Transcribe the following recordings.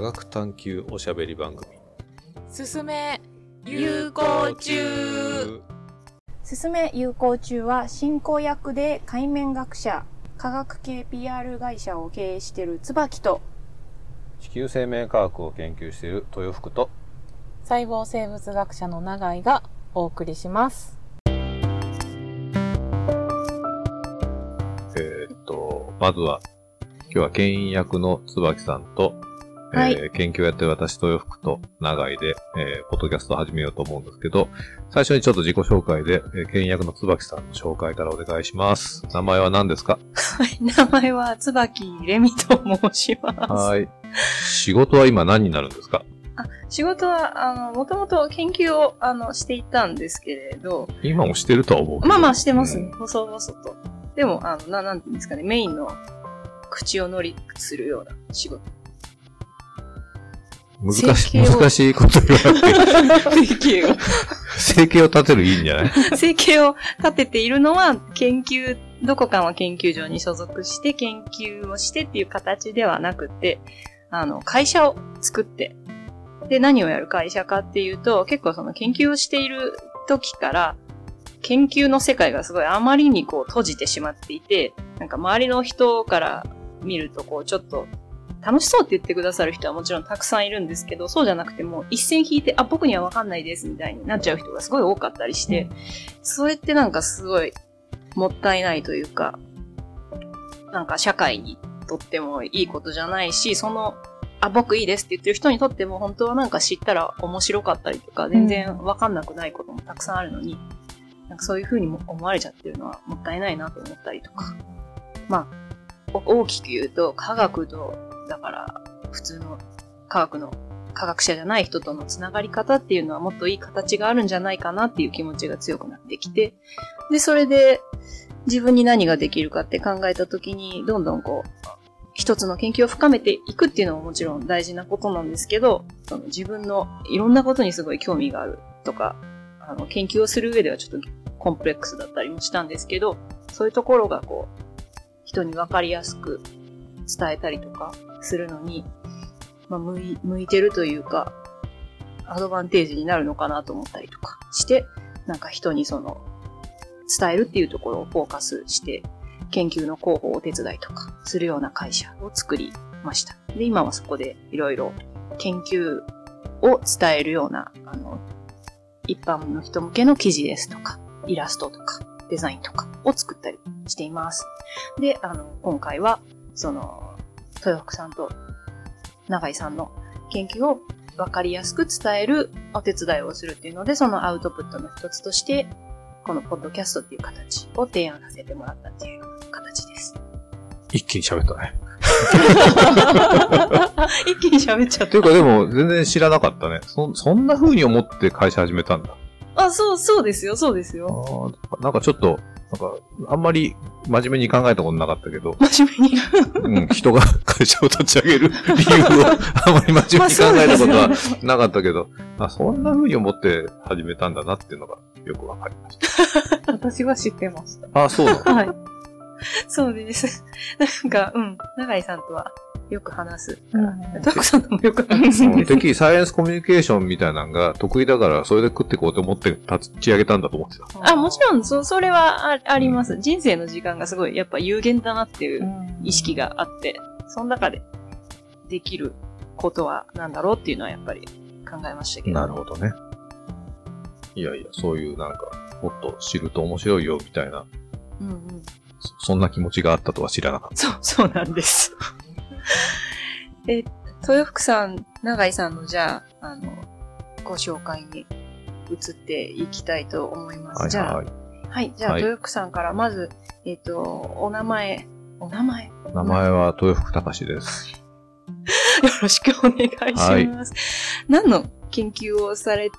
科学探求おしゃべり番組。すすめ有効中。すすめ有効中は進行役で海面学者科学系 PR 会社を経営している椿と。地球生命科学を研究している豊福と。細胞生物学者の永井がお送りします。えーっとまずは今日は牽引役の椿さんと、はい。えー研究をやってる私豊福と長井で、えーポッドキャストを始めようと思うんですけど最初にちょっと自己紹介で、えー牽引役の椿さんの紹介からお願いします。名前は何ですか？はい、名前は椿レミと申します。はい。仕事は今何になるんですか？仕事は、あの、もともと研究を、あの、していたんですけれど、今もしてるとは思うまあまあしてますうん。ね細々と。でも、あの、な、なんていうんですかね、メインの口を乗りするような仕事。難しい、難しいこと言わなくて、生計を、生計を立てるいいんじゃない？生計を立てているのは、研究、どこかの研究所に所属して研究をしてっていう形ではなくて、あの、会社を作って、で、何をやる会社かっていうと、結構その研究をしている時から、研究の世界がすごいあまりにこう閉じてしまっていて、なんか周りの人から見るとこうちょっと楽しそうって言ってくださる人はもちろんたくさんいるんですけど、そうじゃなくてもう一線引いて、あ、僕にはわかんないですみたいになっちゃう人がすごい多かったりして、それってなんかすごいもったいないというか、なんか社会にとってもいいことじゃないし、その、あ、僕いいですって言ってる人にとっても本当はなんか知ったら面白かったりとか、全然わかんなくないこともたくさんあるのに、なんかそういう風にも思われちゃってるのはもったいないなと思ったりとか。まあ、お大きく言うと科学と、だから普通の科学の科学者じゃない人とのつながり方っていうのはもっといい形があるんじゃないかなっていう気持ちが強くなってきて、で、それで自分に何ができるかって考えたときに、どんどんこう、一つの研究を深めていくっていうのももちろん大事なことなんですけど、その自分のいろんなことにすごい興味があるとか、あの、研究をする上ではちょっとコンプレックスだったりもしたんですけど、そういうところがこう、人にわかりやすく伝えたりとかするのに、まあ、向い、向いてるというか、アドバンテージになるのかなと思ったりとかして、なんか人にその、伝えるっていうところをフォーカスして、研究の広報お手伝いとかするような会社を作りました。で、今はそこでいろいろ研究を伝えるような、あの、一般の人向けの記事ですとか、イラストとか、デザインとかを作ったりしています。で、あの、今回は、その、豊福さんと永井さんの研究を分かりやすく伝えるお手伝いをするっていうので、そのアウトプットの一つとして、このポッドキャストっていう形を提案させてもらったっていう形です。一気に喋ったね。一気に喋っちゃっというかでも全然知らなかったね。そ、そんな風に思って会社始めたんだ。た。あ、そう、そうですよ、そうですよ。あーなんかちょっと、なんか、あんまり真面目に考えたことなかったけど、真面目に。うん、人が会社を立ち上げる理由をあんまり真面目に考えたことはなかったけど、あそんな風に思って始めたんだなっていうのがよくわかりまし 私は知ってましたた。あ、そうなの？はい。そうです。なんか、うん、永井さんとはよく話す。うんトクさんともよく話すんです。うんてっきりサイエンスコミュニケーションみたいなのが得意だから、それで食っていこうと思って立ち上げたんだと思ってた。あ、もちろん、そ、それはああります。人生の時間がすごい、やっぱ有限だなっていううん意識があって、その中でできることは何だろうっていうのはやっぱり考えましたけど。なるほどね。いやいや、そういうなんか、もっと知ると面白いよみたいな、うんうん。そそんな気持ちがあったとは知らなかっそう、そうなんです。え、豊福さん、永井さんのじゃあ、あの、ご紹介に移っていきたいと思います。た。はいじゃあ、はい。はい、じゃあ、はい豊福さんからまず、えっ、と、お名前、お名前、よ名前は豊福隆です。ろしくお願いします。何の研究をされて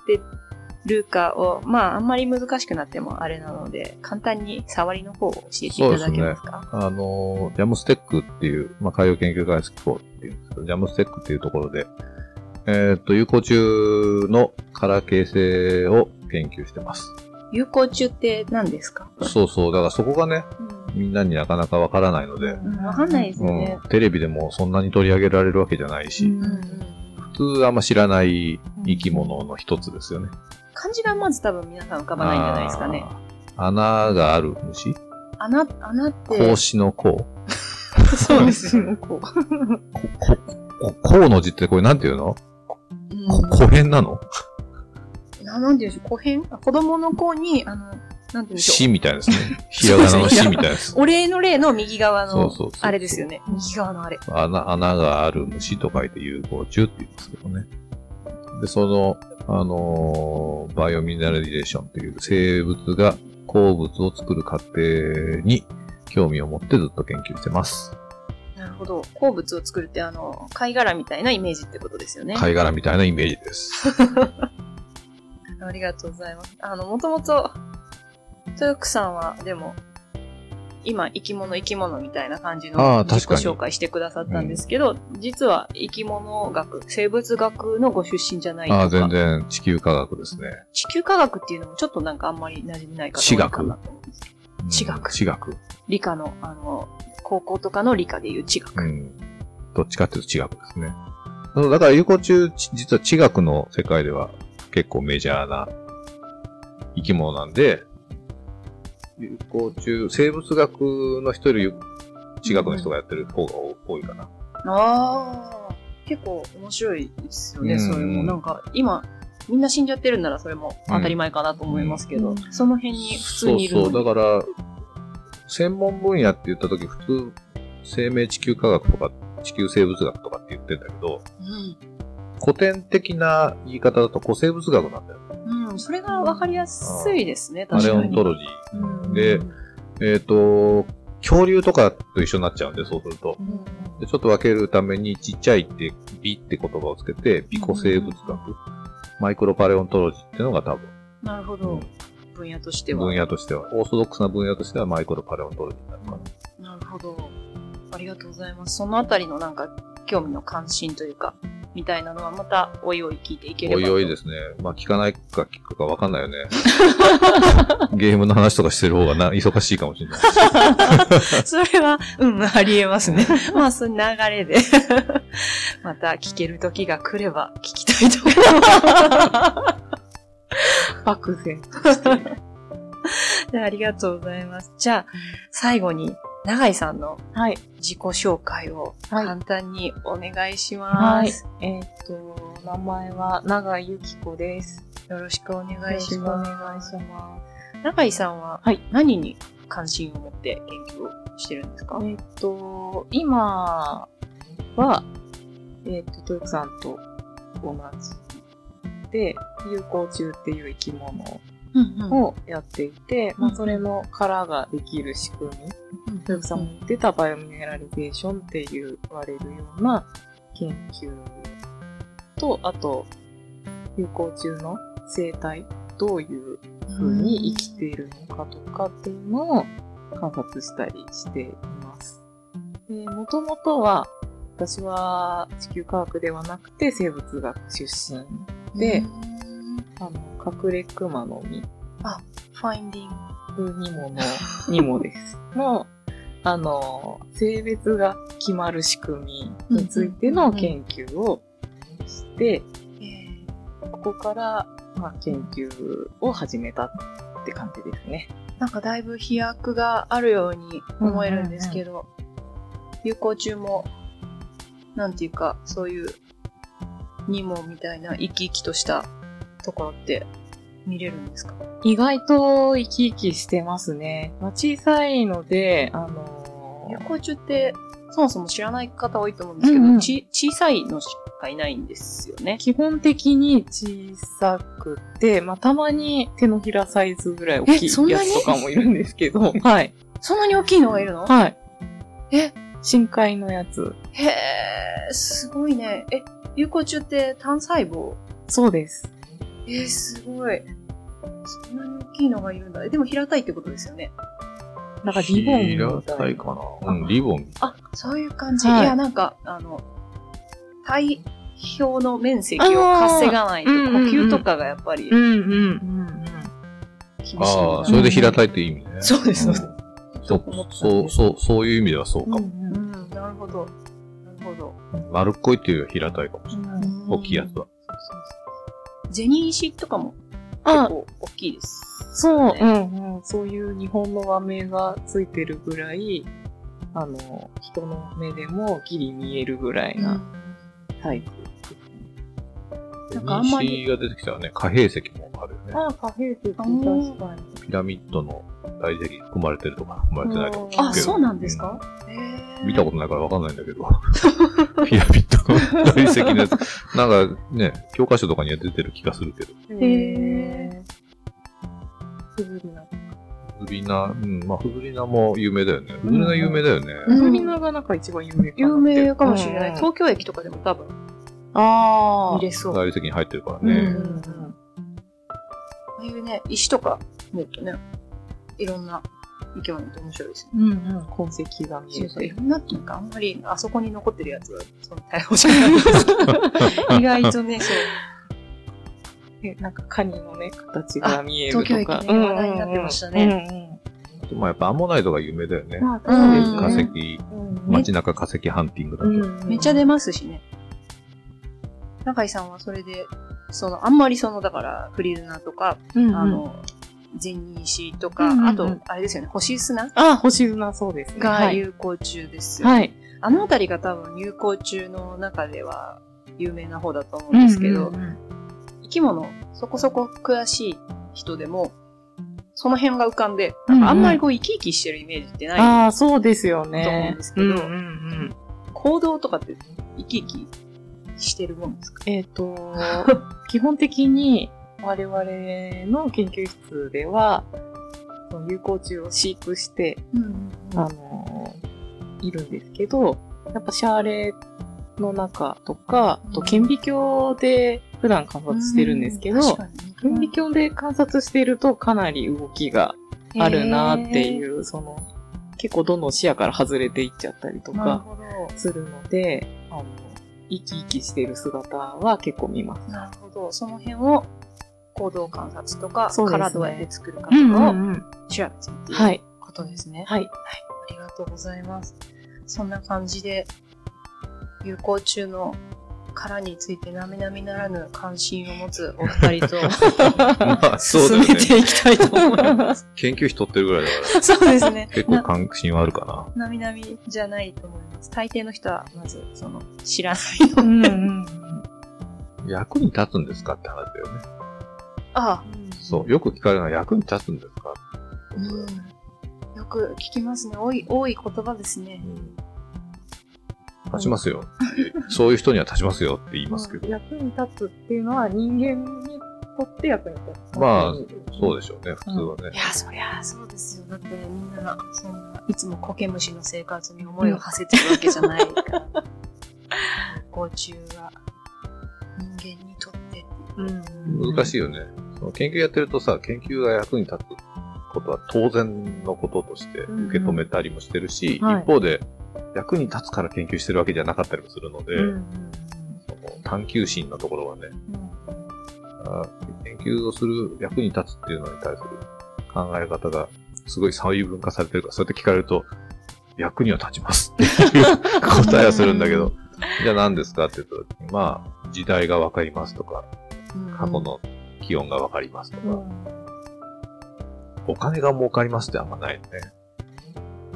るかを、まあ、あんまり難しくなってもあれなので、簡単に触りの方を教えていただけますか？あの、ジャムステックっていう、まあ、海洋研究開発機構っていうんですけど、ジャムステックっていうところで、えーっと、有効中の殻形成を研究してます。有効中って何ですか？そうそう。だからそこがね、うんみんなになかなかわからないので、うんわかんないですよねうん。テレビでもそんなに取り上げられるわけじゃないし、普通あんま知らない生き物の一つですよね。漢字がまず多分皆さん浮かばないんじゃないですかね。穴がある虫？穴、穴って。格子の甲 そうですよ。こう。こ、こ、甲の字ってこれなんていうの？こ古変なの？ななんていうんでしょう、古変あ子供の子に、あの、なんていうんでしょ死みたいですね。ひらがなの死みたいですう。お礼の礼の右側のあれですよね。右側のあれ。穴、穴がある虫と書いて有効虫って言うんですけどね。で、その、あのーバイオミネラリゼーションという生物が鉱物を作る過程に興味を持ってずっと研究してます。なるほど。鉱物を作るって、あの、貝殻みたいなイメージってことですよね。貝殻みたいなイメージです。ありがとうございます。あの、もともと、豊福さんは、でも、今、生き物生き物みたいな感じああの自己確かに紹介してくださったんですけど、実は生き物学、生物学のご出身じゃないとか。ああ、全然地球科学ですね。地球科学っていうのもちょっとなんかあんまり馴染みないかなと思うんですけど。うん地学地学。理科の、あの、高校とかの理科でいう地学。うん。どっちかっていうと地学ですね。だから有効虫、ち実は地学の世界では結構メジャーな生き物なんで、有効虫、生物学の人より地学の人がやってる方が多いかな。ああ、結構面白いですよね、うんそれも。なんか、今、みんな死んじゃってるんならそれも当たり前かなと思いますけど、うんその辺に普通そうにいるのに。そう。だから、専門分野って言った時普通、生命地球科学とか地球生物学とかって言ってんだけど、古典的な言い方だと古生物学なんだよ。うん。うん、それがわかりやすいですね、パレ確かに。オントロジー。うんでえっ、と、恐竜とかと一緒になっちゃうんで、そうすると。うんでちょっと分けるために、ちっちゃいって、美って言葉をつけて、美古生物学、マイクロパレオントロジーっていうのが多分、なるほど。分野としては。分野としては、オーソドックスな分野としてはマイクロパレオントロジーになるかな。なるほど。ありがとうございます。そのあたりのなんか、興味の関心というか、みたいなのはまた、おいおい聞いていければと。おいおいですね。まあ聞かないか聞くか分かんないよね。ゲームの話とかしてる方がな忙しいかもしれない。それは、うん、ありえますね。まあ、その流れで、また聞ける時が来れば聞きたいと思います。漠然。でありがとうございます。じゃあ、最後に、永井さんのはい。自己紹介をはい簡単にお願いしはいます。。えーっと、名前は長井由紀子です。よろしくお願いします。願いしま永井さんははい何に関心を持って研究をしてるんですか、す。えーっと、今は、えーっと、トヨクさんと同じで、有効虫っていう生き物をやっていて、まあ、それの殻ができる仕組み、トヨクさんも言ってたバイオミネラリゼーションっていう言われるような研究と、あと、有効虫の生態、どういう風に生きているのかとかっていうのを観察したりしています。で、もともとは、私は地球科学ではなくて生物学出身で、あの、隠れ熊の実、ファインディング。にもの、にもです。の、あの、性別が決まる仕組みについての研究をして、ここから、まあ、研究を始めたって感じですね。なんかだいぶ飛躍があるように思えるんですけど、有効中も、なんていうか、そういう、ニモみたいな生き生きとしたところって見れるんですか？意外と生き生きしてますね。まあ、小さいので、あの有効中って、そもそも知らない方多いと思うんですけど、うんうんち小さいのしかいないんですよね。基本的に小さくて、まあ、たまに手のひらサイズぐらい大きいえそんなにやつとかもいるんですけど、はい。そんなに大きいのがいるの？はい。え？深海のやつ。へえ、すごいね。え、有効中って単細胞？そうです。えー、すごい。そんなに大きいのがいるんだ。でも平たいってことですよね。なんかリボンみ平たいたいかな。うん、リボン。あ、そういう感じ。はいい、や、なんか、あの、体表の面積を稼がないと、呼吸とかがやっぱりうんうんうんうん。厳しああ、それで平たいって意味ね。そうです、そうです。そうそう、そう、そういう意味ではそうかも。うん、なるほど。なるほど。丸っこいっていうよりは平たいかもしれない。うん大きいやつは。銭石とかも結あ、構大きいです。そう、ねうんうん。そういう日本の和名がついてるぐらい、あの、人の目でもギリ見えるぐらいなタイプ。なんかあんまり西が出てきたらね、貨幣石もあるよね。ああ、貨幣石、確うんかに。ピラミッドの大石含まれてるとか含まれてないとか聞くけど。あ、そうなんですか、へうんー見たことないからわかんないんだけど。ピラミッドの大石のやつ。なんかね、教科書とかには出てる気がするけど。へー。すぐりな。フズリナ、うん、まあ、フズリナも有名だよね。フズリナ有名だよね。うんすぐりながなんか一番有名か。有名かもしれない。うん東京駅とかでも多分ああ。見れそう。あ大理石に入ってるからうんうね。んあいうね、石とか見るとね、いろんな生き物って面白いですね。うん。うんうん。痕跡が見えそうそう。いて。ろんなっていうか、あんまりあそこに残ってるやつは、その逮捕じゃないです。意外とね、そう。えなんかカニのね、形が見えるとか。東京駅ね話題になってましたねあとまあ、やっぱアンモナイトが有名だよねうん。うん。まあ、化石、街中化石ハンティングだと。うんめっちゃ出ますしね。中井さんはそれで、その、あんまりその、だから、フリルナとか、うんうんあの、銭石とか、うんうんうんあと、あれですよね、星砂？あ、星砂そうですね。がはい。有効中ですよ。はい。あのあたりが多分有効中の中では有名な方だと思うんですけど、うんうんうん生き物、そこそこ詳しい人でも、その辺が浮かんで、うんうんあんまりこう生き生きしてるイメージってない。ああ、そうですよね。と思うんですけどうんうんうん行動とかって生き生きしてるもんですか？えっ、と、基本的に我々の研究室では、その有効虫を飼育して、あの、いるんですけど、やっぱシャーレの中とか、あと顕微鏡で普段観察してるんですけど、確かに顕微鏡で観察してるとかなり動きがあるなっていう、その、結構どんどん視野から外れていっちゃったりとか。するので、あの、生き生きしてる姿は結構見ます。なるほど。その辺を行動観察とか、ね殻どうやって作るかとかをん。調べてるっていうはい。ことですね。はい。ありがとうございます。そんな感じで、有効中の殻について並々ならぬ関心を持つお二人とまあ、そうだ進め。ていきたいと思います。研究費取ってるぐらいだから、そうですね。結構関心はあるかな。なみなみじゃないと思います。大抵の人は、まず、その、知らないの。うんうん役に立つんですかって話だよね。ああ、そう。よく聞かれるのは役に立つんですか？うん。よく聞きますね。多い、多い言葉ですね。立ちますよ。そういう人には立ちますよって言いますけど。役に立つっていうのは人間にとって役に立つ。まあ、そうでしょうね、普通はねい。や、そりゃそうですよ。だってみんな、そんな、いつも苔虫の生活に思いを馳せてるわけじゃないから。甲虫は人間にとって。うん。難しいよね。その研究やってるとさ、研究が役に立つことは当然のこととして受け止めたりもしてるし、うんはい。一方で役に立つから研究してるわけじゃなかったりもするので、うんうん。その探求心のところはね、あ研究をする役に立つっていうのに対する考え方がすごい細分化されてるから、そうやって聞かれると、役には立ちますっていう 答えはするんだけど、じゃあ何ですかって言った時に、まあ、時代がわかりますとか、過去の気温がわかりますとか、お金が儲かりますってあんまないよね。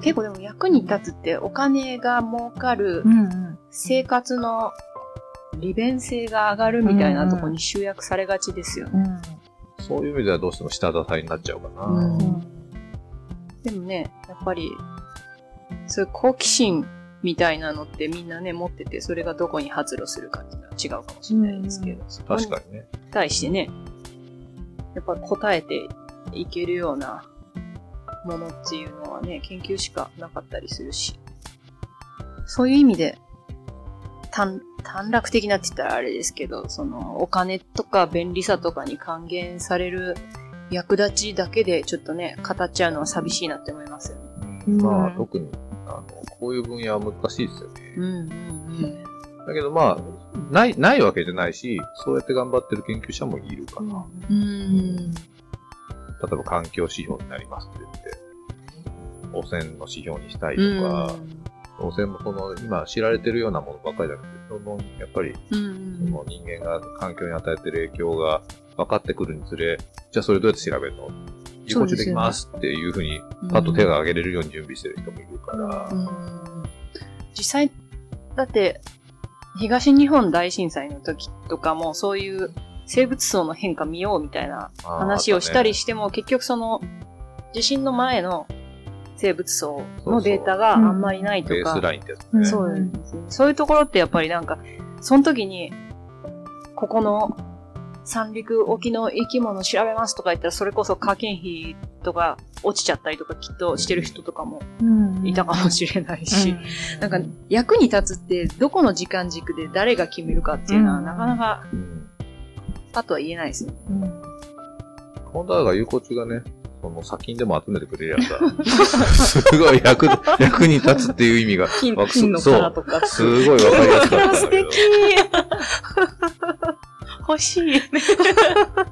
結構でも役に立つってお金が儲かるうんうん。生活の利便性が上がるみたいなところに集約されがちですよね。そういう意味ではどうしても下支えになっちゃうかな。うんでもね、やっぱり、そういう好奇心みたいなのってみんなね、持ってて、それがどこに発露するかっていうのは違うかもしれないですけど、そこに確かにね。対してね、やっぱ答えていけるようなものっていうのはね、研究しかなかったりするし、そういう意味で、短、短絡的なって言ったらあれですけど、そのお金とか便利さとかに還元される役立ちだけでちょっとね、語っちゃうのは寂しいなって思いますよね。うんまあ、特に、あの、こういう分野は難しいですよね。うんうんだけどまあ、ない、ないわけじゃないし、そうやって頑張ってる研究者もいるかな。うん。うん。例えば環境指標になりますって言って、汚染の指標にしたいとか、当然もその、今知られてるようなものばっかりじゃなくて、その、やっぱり、うんその人間が環境に与えてる影響が分かってくるにつれ、じゃあそれどうやって調べるの？有効中できますっていうふうに、パッと手が挙げれるように準備してる人もいるから、うん実際、だって、東日本大震災の時とかも、そういう生物層の変化見ようみたいな話をしたりしても、結局その、地震の前の生物層のデータがあんまりないとか。ベース、ラインってやつね。うんそうですねそういうところってやっぱりなんか、その時に、ここの三陸沖の生き物調べますとか言ったら、それこそ科研費とか落ちちゃったりとかきっとしてる人とかもいたかもしれないし、なんか役に立つってどこの時間軸で誰が決めるかっていうのはうん。なかなかうん。パッとは言えないですよね。本当はだから有効中がね、その砂金でも集めてくれるやつだ。すごい役、役に立つっていう意味が、金わ金のそう殻とか。すごいわかりやすかった 素敵欲しい。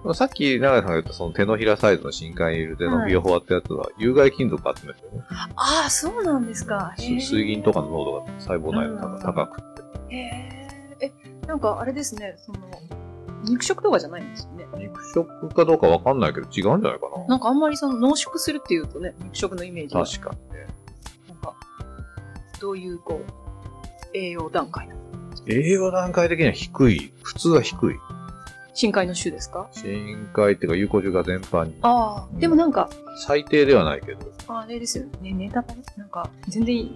ど。さっき長井さんが言ったその手のひらサイズの深海にいる手のビオフォアってやつは、有害金属集めてるね。ああ、そうなんですか。す水銀とかの濃度が細胞内のうん高くて。へえ。え、なんかあれですね、その、肉食とかじゃないんですよね。肉食かどうかわかんないけど違うんじゃないかなんかあんまりその濃縮するっていうとね、肉食のイメージな。が。確かにね。なんか、どういうこう、栄養段階なの栄養段階的には低い。普通は低い。深海の種ですか？深海っていうか有効中が全般に。ああ、うんでもなんか、最低ではないけど。あれですよね、ネタバレなんか、全然、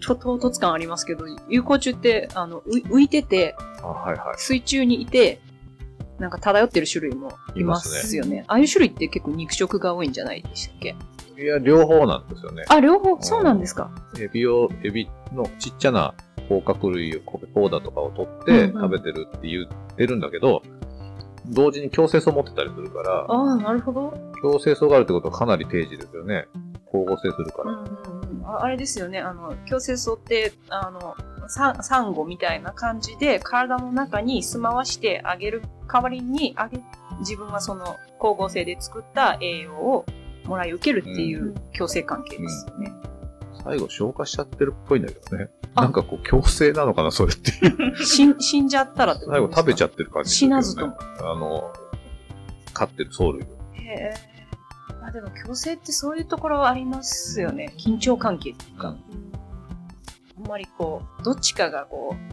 ちょっと唐突感ありますけど、有効虫って、あの、う浮いてて、あ、はいはい。水中にいて、なんか漂ってる種類もいますよね。ああいう種類って結構肉食が多いんじゃないでしたっけ？いや、両方なんですよね。あ、両方、そうなんですか。エビを、エビのちっちゃな甲殻類を、コーダとかを取ってうんうん食べてるって言ってるんだけど、同時に共生層持ってたりするから、ああ、なるほど。共生層があるってことはかなり定時ですよね。光合成するから。うんうんうん、ああれですよね、あの、共生層って、あの、ササンゴみたいな感じで体の中に住まわしてあげる代わりにあげ、自分はその光合成で作った栄養をもらい受けるっていう共生関係ですよね。最後消化しちゃってるっぽいんだけどね。あなんかこう共生なのかな、それっていう。死ん 死んじゃったらってこと最後食べちゃってる感じす死なずとも。あの、飼ってる藻類を。へえ。あ、でも共生ってそういうところありますよね。緊張関係っていうか。あんまりこう、どっちかがこう、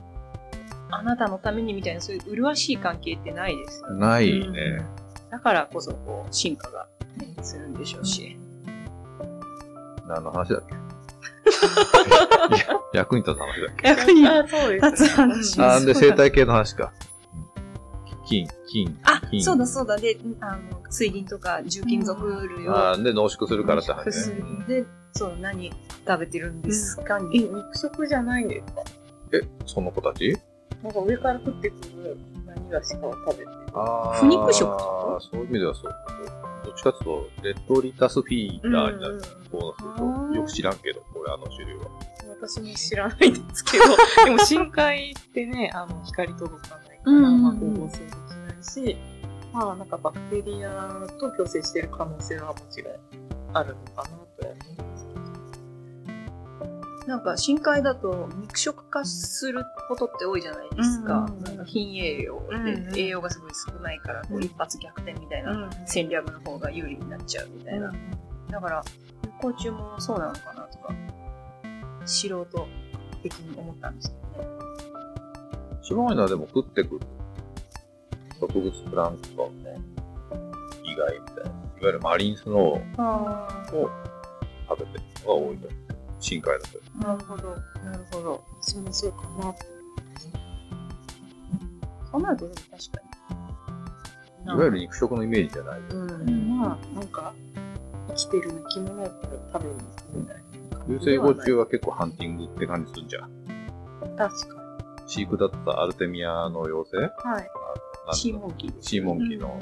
あなたのためにみたいなそういう麗しい関係ってないですよね。ないね。だからこそこう、進化が、ね、するんでしょうし。何の話だっけ？役に立つ話だっけ逆に、あ、そうです、立つ話あ、で、生態系の話か。金、金、あ、金。そうだそうだ。で、あの、水銀とか重金属類をあで、濃縮するからって話で、そう、何食べてるんですか、え、肉食じゃないんですかえ、その子たち？なんか上から降ってくる何がしかを食べてる。あ腐肉食？そういう意味ではそう。どっちかっていうと、レトリタスフィーダーになる。そうなんですよ。よく知らんけど、あの種類は。私も知らないんですけど、でも深海ってね、あの、光届かないから、うんうんうんまあ、光合成できないし、まあ、なんかバクテリアと共生している可能性はもちろんあるのかなとは思いますけど。なんか深海だと肉食化することって多いじゃないですか。うんうんうんなんか貧栄養で、うんうん栄養がすごい少ないから、こう一発逆転みたいな戦略の方が有利になっちゃうみたいな。だから、有効中もそうなのかな素人的に思ったんですけどね。白いのはでも食ってくる。植物プランクトンね。以外みたいな。いわゆるマリンスノーを食べてるのが多いと。深海だと。なるほど、なるほど。私もそうかな。そうなると確かに。いわゆる肉食のイメージじゃない。うん。まあ、なんか、生きてる生き物を食べに行くみたいな。流星語中は結構ハンティングって感じするんじゃん。確か飼育だったアルテミアの妖精？に。はい。シーモンキーです。シーモンキーの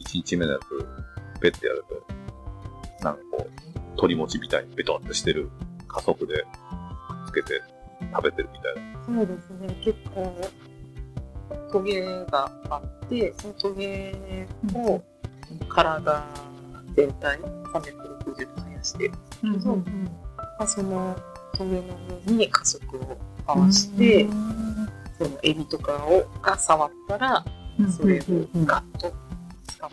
1日目のやつ、ペッてやると、なんかこう、鳥餅みたいにベトってしてる加速でつけて食べてるみたいな。そうですね、結構、トゲがあって、そのトゲを体全体360度生やしてるけど、まあ、そのトゲの上に加速を合わせて、そのエビとかをが触ったら、それをガッと捕ま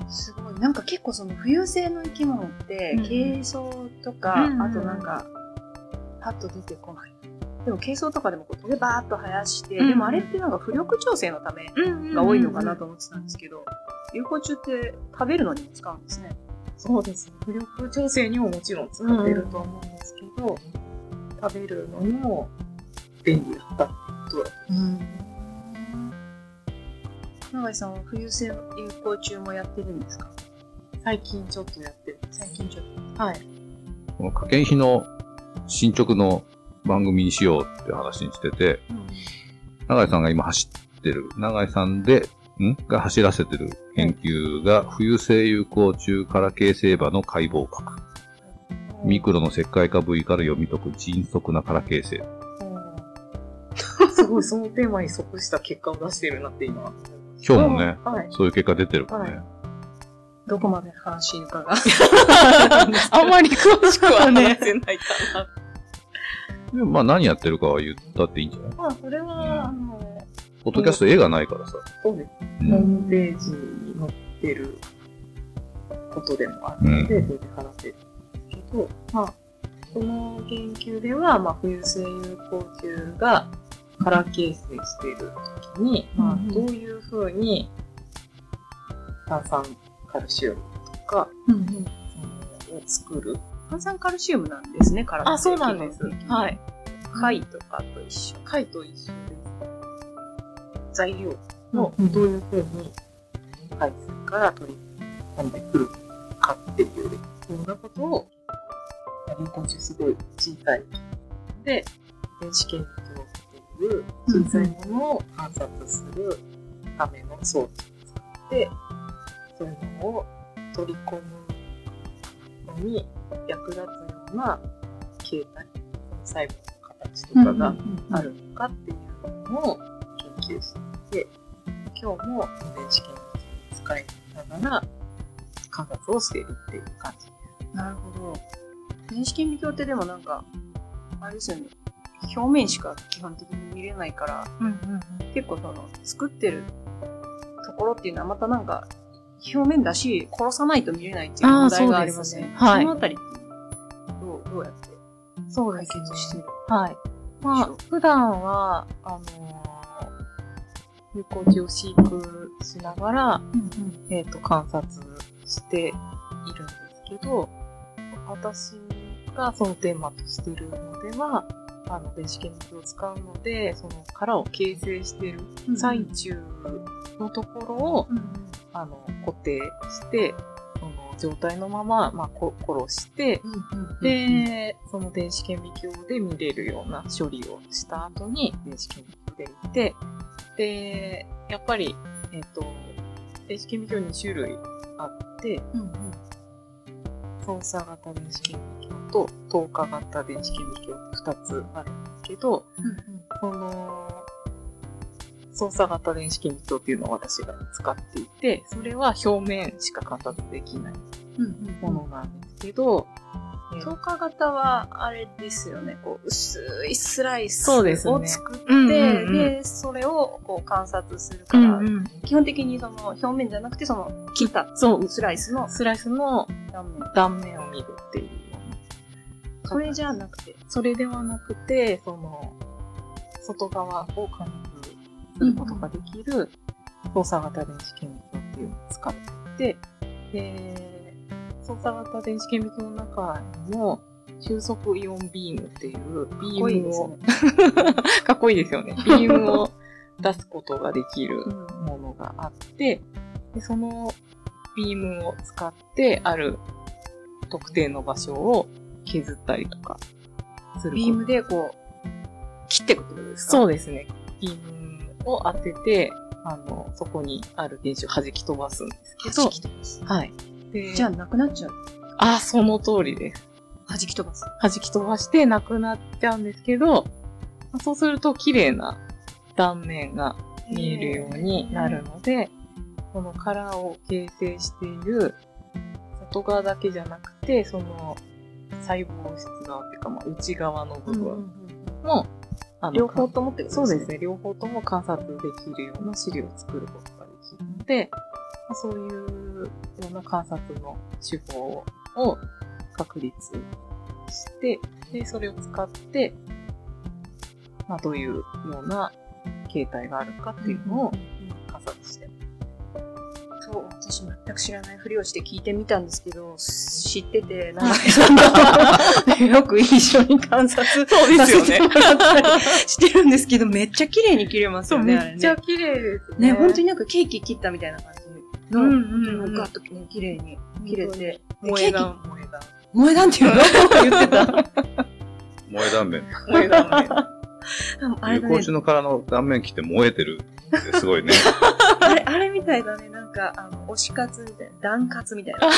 える。すごい。なんか結構その浮遊性の生き物って、うん軽装とか、うんあとなんか、パッと出てこない。でも軽装とかでもこうトゲバーっと生やして、うんでもあれってなんか浮力調整のためが多いのかなと思ってたんですけど、有効虫って食べるのにも使うんですね。そうです。浮力調整にももちろん使ってると思うんですけど、食べるのにも便利だったってとだ永井さんは浮遊性有効虫もやってるんですか？最近ちょっとやってる。最近ちょっと。はい。この科研費の進捗の番組にしようって話にしてて、永井さんが今走ってる、永井さんで、ん？が走らせてる研究が、浮遊性有効虫から形成場の解剖学。ミクロの石灰化部位から読み解く迅速なから形成。すごい、そのテーマに即した結果を出してるなって今。今日もね、はい。そういう結果出てるもんね。はいどこまで話かが。あんまり詳しくは話せないかな。でもまあ何やってるかは言ったっていいんじゃないまあ、それは、あの、ポッドキャスト絵がないからさ。そうです。うん。ホームページに載ってることでもあるので、それで話せるんですけど、まあ、この研究では、まあ、浮遊性有効虫が殻形成しているときに、まあ、どういうふうに炭酸カルシウムとか、うんうん。そのを作る。炭酸カルシウムなんですね、体あ、そうなんです。は。はいい。貝とかと一緒。貝と一緒です。材料をうんどういうふうに海水から取り込んでくるかっていうようなことを、すごい小さいで、電子顕微鏡っていう小さいものを観察するための装置を使って、そういうのを取り込むのに役立つような形態、細胞の形とかがあるのかっていうのを研究していて、今日も電子顕微鏡を使いながら観察をしているっていう感じ。なるほど。電子顕微鏡ってでもなんか、あれですよね。表面しか基本的に見れないから、結構その、作ってるところっていうのはまたなんか、表面だし、殺さないと見れないっていう問題がありますね。そね。はい。そのあたりどう、どうやって解決してるはい。まあ、普段は、あのー、有効虫を飼育しながら、えっ、と、観察しているんですけど、私がそのテーマとしているのでは、あの、電子顕微鏡を使うので、その殻を形成している最中のところを、あの、固定して、その状態のまま、まあ、こ殺して、で、その電子顕微鏡で見れるような処理をした後に電子顕微鏡で見て、で、やっぱり、えっ、と、電子顕微鏡2種類あって、トーサー型電子顕微鏡と透過型電子顕微鏡って2つあるんですけど、うんうん、この操作型電子顕微鏡っていうのを私が使っていてそれは表面しか観察できないものなんですけど、うんうん10型はあれですよね。こう薄いスライスを作ってで、それをこう観察するから、うんうん、基本的にその表面じゃなくてその切ったスライスのスライスの断面を見るっていう。それじゃなくてそれではなくてその外側を観察することができる操作型電子顕微鏡っていうのを使ってでて、で、操作型電子顕微鏡の中にも、収束イオンビームっていうビームを、かっこいいですよね。ビームを出すことができるものがあって、でそのビームを使ってある特定の場所を削ったりとかする。ビームでこう、切っていくってことですか？そうですね。ビームを当てて、あの、そこにある電子を弾き飛ばすんですけど、弾き飛ばす。はい。でじゃあ、なくなっちゃう。あ、その通りです。弾き飛ばす。弾き飛ばしてなくなっちゃうんですけど、まあそうすると綺麗な断面が見えるようになるので、この殻を形成している外側だけじゃなくて、その細胞質側っていうか、まあ、内側の部うん分も、両方ともってことそうですね。両方とも観察できるような資料を作ることができるので、まあ、そういうような観察の手法を確立して、で、それを使って、まあ、どういうような形態があるかっていうのを観察して。そう、私全く知らないふりをして聞いてみたんですけど、知ってて、長井さんが よく一緒に観察そうですよねしてるんですけど、めっちゃ綺麗に切れますよね。めっちゃ綺麗ですね、ね。本当になんかケーキ切ったみたいな感じの、うんうんうんガッとね、綺麗に切れて、で萌え断、萌え断。萌え断っていうの言ってた。燃え断面。萌え断ね。あれだね有効、中の殻の断面切って燃えてるってすごいね。あれ、あれみたいだね。なんか、あの、推し活みたいな、断活みたいな。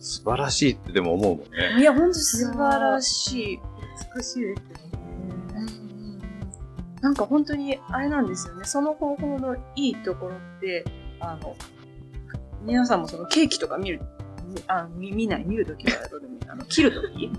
素晴らしいってでも思うもんね。いや、ほんと素晴らしい。美しいですよね。なんか本当に、あれなんですよね。その方法のいいところって、あの、皆さんもそのケーキとか見る、みあ見見ない、見るときはどうでもいい。あの、切るとき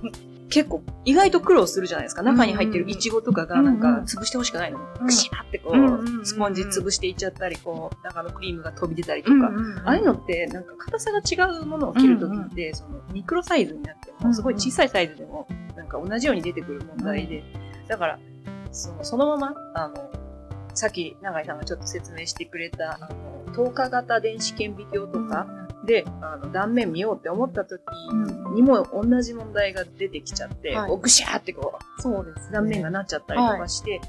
結構、意外と苦労するじゃないですか。中に入ってるイチゴとかが、なんか、潰してほしくないの。うん。くしゃってこうスポンジ潰していっちゃったり、こう、中のクリームが飛び出たりとか。ああいうのって、なんか硬さが違うものを切るときって、そのミクロサイズになっても、すごい小さいサイズでも、なんか同じように出てくる問題で、だから、そのそのまま、あの、さっき永井さんがちょっと説明してくれた、あの、透過型電子顕微鏡とかで、あの、断面見ようって思ったときにも同じ問題が出てきちゃって、はいぐしゃーってこそうですね。う、断面がなっちゃったりとかして、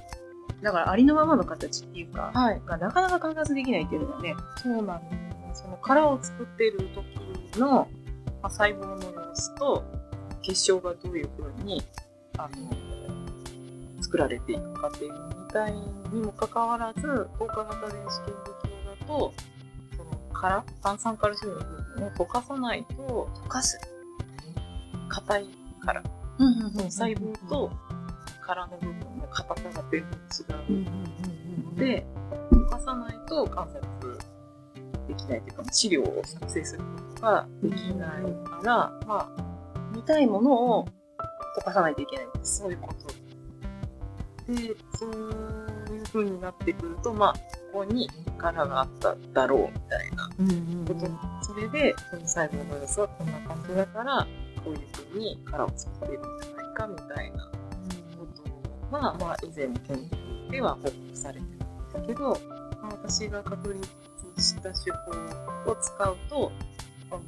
だからありのままの形っていうか、はい。がなかなか観察できないっていうのがね、そうなんですね。その殻を作っている時の、まあ、細胞の様子と結晶がどういうふうにあの作られていくかっていうみたいにもかかわらず透過型電子顕微鏡だとその殻炭酸カルシウムの部分を溶かさないと溶かす。硬い殻うんの細胞と殻の部分の硬さが全然違うので、溶かさないと観察できないというか、資料を作成することができないから、まあ、見たいものを溶かさないといけない。そういうこと。で、そういう風になってくると、まあ、ここに殻があっただろうみたいな。こと、それで、その細胞の様子はこんな感じだから、こういう風に殻を作っているんじゃないかみたいな。ことは、まあ、以前の研究では報告されてるんですけど、まあ、私が確立した手法を使うと、あの、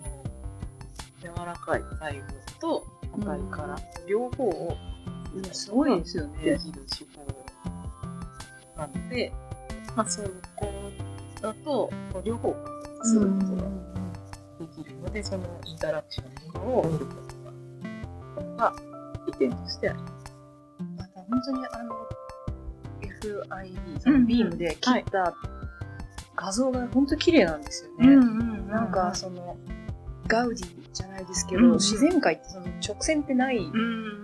柔らかい細胞と硬い殻、両方をいや、すごいですよね。できる手法なので、まあ、そういうこうだと、両方することができるので、そのインタラクションを見ることが、利点としてあります。また本当にあの、FID、そのビームで切った画像が本当綺麗なんですよね。んなんか、その、ガウディじゃないですけど、うんうん自然界ってその直線ってないうんうん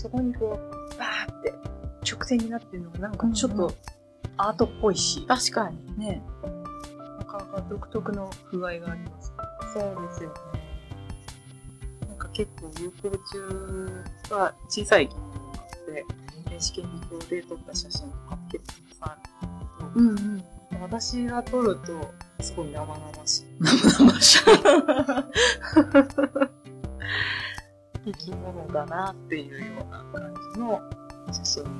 そこにこう、バーって直線になってるのがなんかちょっうんうとアートっぽいし、確かに。ね、なかなか独特の風合いがあります。そうですよね。なんか結構有効中は小さい生き物があって、電子顕微鏡で撮った写真とか結構たくさんあるんですうんうん。けど、私が撮るとすごい生々しい。生々しい。生き物だなっていうような感じの写真が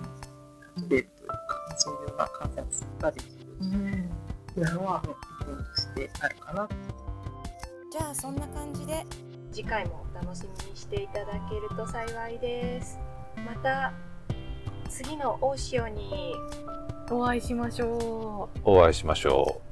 撮れるというか、そういうような観察ができるっていうのは、利点としてあるかなじゃあそんな感じで次回もお楽しみにしていただけると幸いですまた次の大潮にお会いしましょう。お会いしましょう。